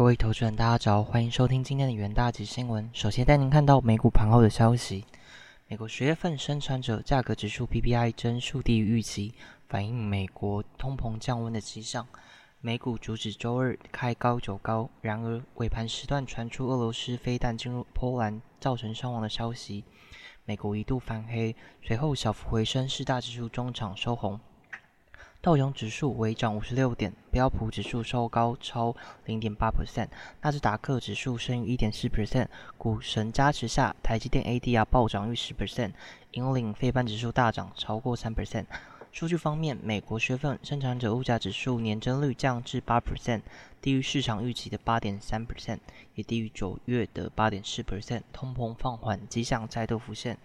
各位投资人，大家早，欢迎收听今天的元大吉新闻。首先带您看到美股盘后的消息。美国十月份生产者价格指数 PPI 增速低于预期，反映美国通膨降温的迹象。美股主指周二开高走高，然而尾盘时段传出俄罗斯飞弹进入波兰造成伤亡的消息，美股一度翻黑，随后小幅回升，四大指数中场收红。道琼指数微涨五十六点，标普指数收高超零点八 percent，纳斯达克指数升逾一点四 percent。股神加持下，台积电 ADR 暴涨逾十 percent，引领非半指数大涨超过三 percent。数据方面，美国月份生产者物价指数年增率降至八 percent，低于市场预期的八点三 percent，也低于九月的八点四 percent，通膨放缓迹象再度浮现。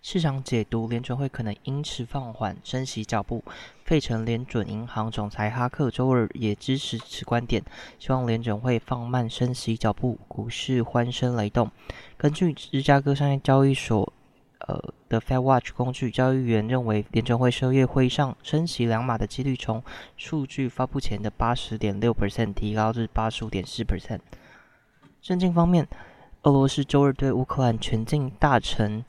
市场解读联准会可能因此放缓升息脚步。费城联准银行总裁哈克周二也支持此观点，希望联准会放慢升息脚步。股市欢声雷动。根据芝加哥商业交易所呃的 Fed Watch 工具，交易员认为联准会十二月会上升息两码的几率从数据发布前的八十点六 percent 提高至八十五点四 percent。政经方面，俄罗斯周二对乌克兰全境大城。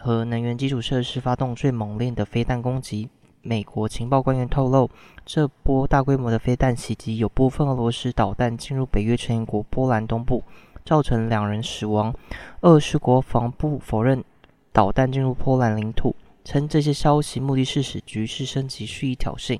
和能源基础设施发动最猛烈的飞弹攻击。美国情报官员透露，这波大规模的飞弹袭击有部分俄罗斯导弹进入北约成员国波兰东部，造成两人死亡。俄罗斯国防部否认导弹进入波兰领土，称这些消息目的是使局势升级，蓄意挑衅。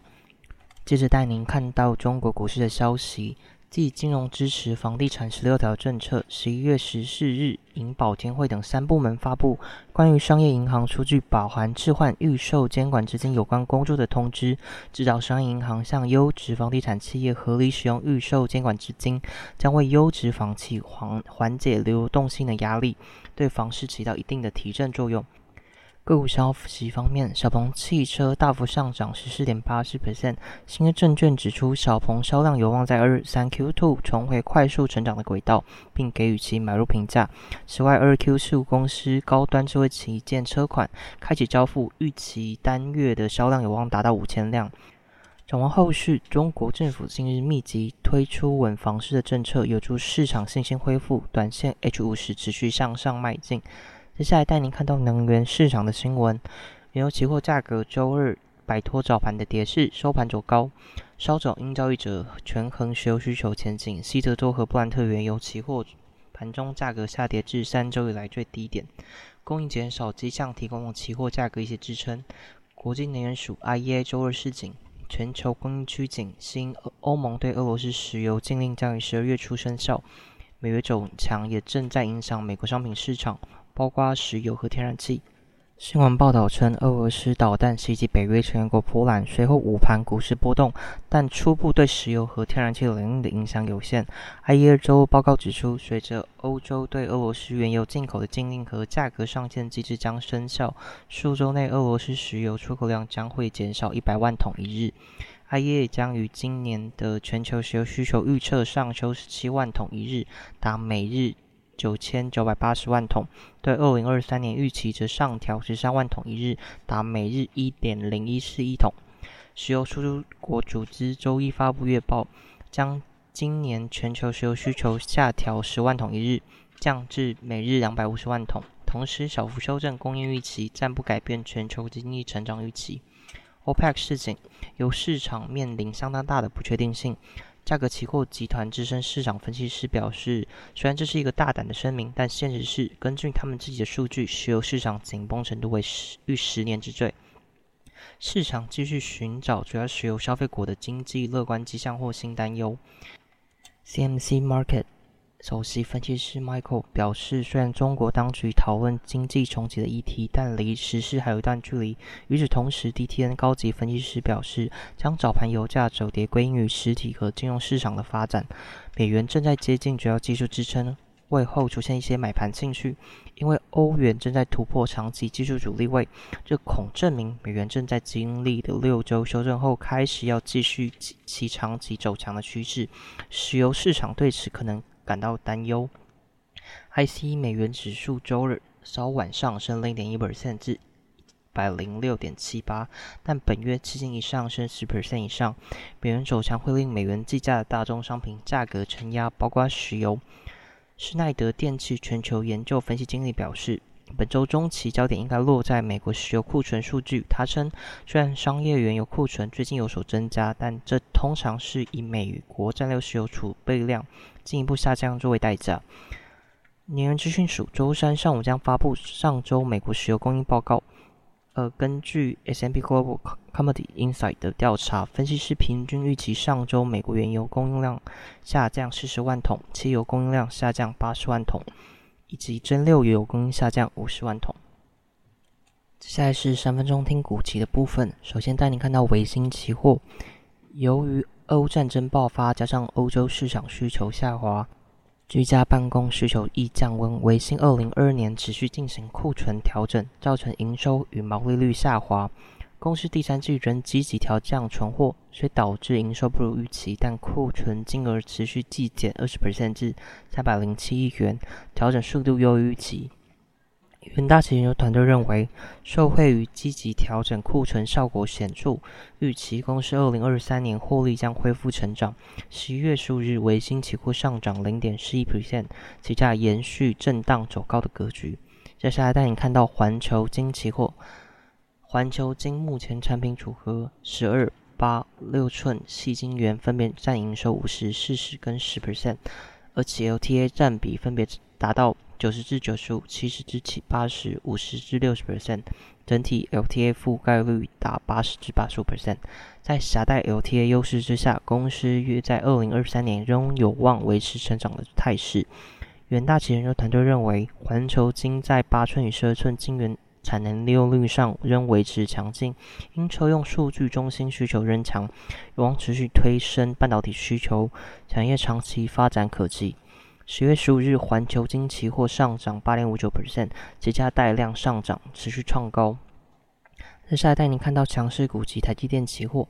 接着带您看到中国股市的消息。继金融支持房地产十六条政策，十一月十四日，银保监会等三部门发布关于商业银行出具保函置换预售监管资金有关工作的通知，指导商业银行向优质房地产企业合理使用预售监管资金，将为优质房企缓缓解流动性的压力，对房市起到一定的提振作用。个股消息方面，小鹏汽车大幅上涨十四点八四 percent。新的证券指出，小鹏销量有望在二三 Q two 重回快速成长的轨道，并给予其买入评价。此外，二 Q 四公司高端智慧旗舰车款开启交付，预期单月的销量有望达到五千辆。展望后续，中国政府近日密集推出稳房市的政策，有助市场信心恢复，短线 H 五十持续向上迈进。接下来带您看到能源市场的新闻。原油期货价格周日摆脱早盘的跌势，收盘走高。稍早因交易者权衡石油需求前景，西德州和布兰特原油期货盘中价格下跌至三周以来最低点。供应减少迹象提供了期货价格一些支撑。国际能源署 IEA 周二示警，全球供应趋紧，新欧盟对俄罗斯石油禁令将于十二月初生效。美元走强也正在影响美国商品市场。包括石油和天然气。新闻报道称，俄罗斯导弹袭击北约成员国波兰，随后午盘股市波动，但初步对石油和天然气领域的影响有限。IEA 周报告指出，随着欧洲对俄罗斯原油进口的禁令和价格上限机制将生效，数周内俄罗斯石油出口量将会减少一百万桶一日。IEA 将于今年的全球石油需求预测上修十七万桶一日，达每日。九千九百八十万桶，对二零二三年预期则上调十三万桶一日，达每日一点零一四亿桶。石油输出国组织周一发布月报，将今年全球石油需求下调十万桶一日，降至每日两百五十万桶，同时小幅修正供应预期，暂不改变全球经济成长预期。OPEC 示警，由市场面临相当大的不确定性。价格期货集团资深市场分析师表示，虽然这是一个大胆的声明，但现实是，根据他们自己的数据，石油市场紧绷程度为十逾十年之最。市场继续寻找主要石油消费国的经济乐观迹象或新担忧。CMC Market。首席分析师 Michael 表示，虽然中国当局讨论经济重启的议题，但离实施还有一段距离。与此同时，DTN 高级分析师表示，将早盘油价走跌归因于实体和金融市场的发展。美元正在接近主要技术支撑位后出现一些买盘兴趣，因为欧元正在突破长期技术阻力位，这恐证明美元正在经历的六周修正后开始要继续其长期走强的趋势。石油市场对此可能。感到担忧。IC 美元指数周日稍晚上升零点一 percent 至百零六点七八，但本月迄今已上升十 percent 以上。美元走强会令美元计价的大宗商品价格承压，包括石油。施耐德电器全球研究分析经理表示，本周中期焦点应该落在美国石油库存数据。他称，虽然商业原油库存最近有所增加，但这通常是以美国战略石油储备量进一步下降作为代价。能源资讯署周三上午将发布上周美国石油供应报告。呃，根据 S&P Global Commodity Insight 的调查，分析师平均预期上周美国原油供应量下降四十万桶，汽油供应量下降八十万桶，以及真六油供应下降五十万桶。接下来是三分钟听股期的部分。首先带您看到维新期货，由于俄乌战争爆发，加上欧洲市场需求下滑。居家办公需求易降温，维新二零二二年持续进行库存调整，造成营收与毛利率下滑。公司第三季仍积极调降存货，虽导致营收不如预期，但库存金额持续季减二十 percent 至三百零七亿元，调整速度优于预期。元大旗研究团队认为，受惠于积极调整库存效果显著，预期公司二零二三年获利将恢复成长。十一月数日，维新期货上涨零点四一 percent，期价延续震荡走高的格局。接下来带你看到环球金期货，环球金目前产品组合十二、八、六寸细晶圆分别占营收五十、四十跟十 percent，而且 LTA 占比分别达到。九十至九十五，七十至七八十，五十至六十 percent，整体 LTA 覆盖率达八十至八十五 percent。在狭带 LTA 优势之下，公司约在二零二三年仍有望维持成长的态势。远大企研究团队认为，环球晶在八寸与十二寸晶圆产能利用率上仍维持强劲，因车用数据中心需求仍强，有望持续推升半导体需求，产业长期发展可期。十月十五日，环球金期货上涨八点五九 percent，节假带量上涨，持续创高。接下来带您看到强势股及台积电期货。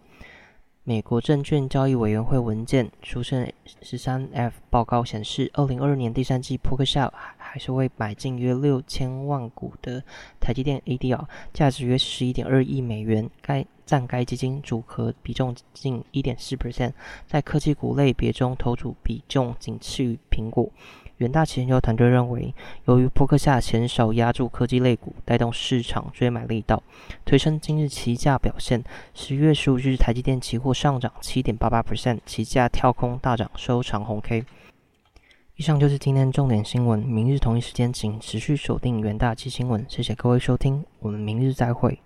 美国证券交易委员会文件书称十三 F 报告显示，二零二二年第三季，扑克夏还是会买进约六千万股的台积电 ADR，价值约十一点二亿美元。该占该基金组合比重近一点四 percent，在科技股类别中，投组比重仅次于苹果。远大研究团队认为，由于扑克下前手压住科技类股，带动市场追买力道，推升今日期价表现。十月十五日，台积电期货上涨七点八八 percent，期价跳空大涨，收长红 K。以上就是今天重点新闻，明日同一时间请持续锁定远大期新闻。谢谢各位收听，我们明日再会。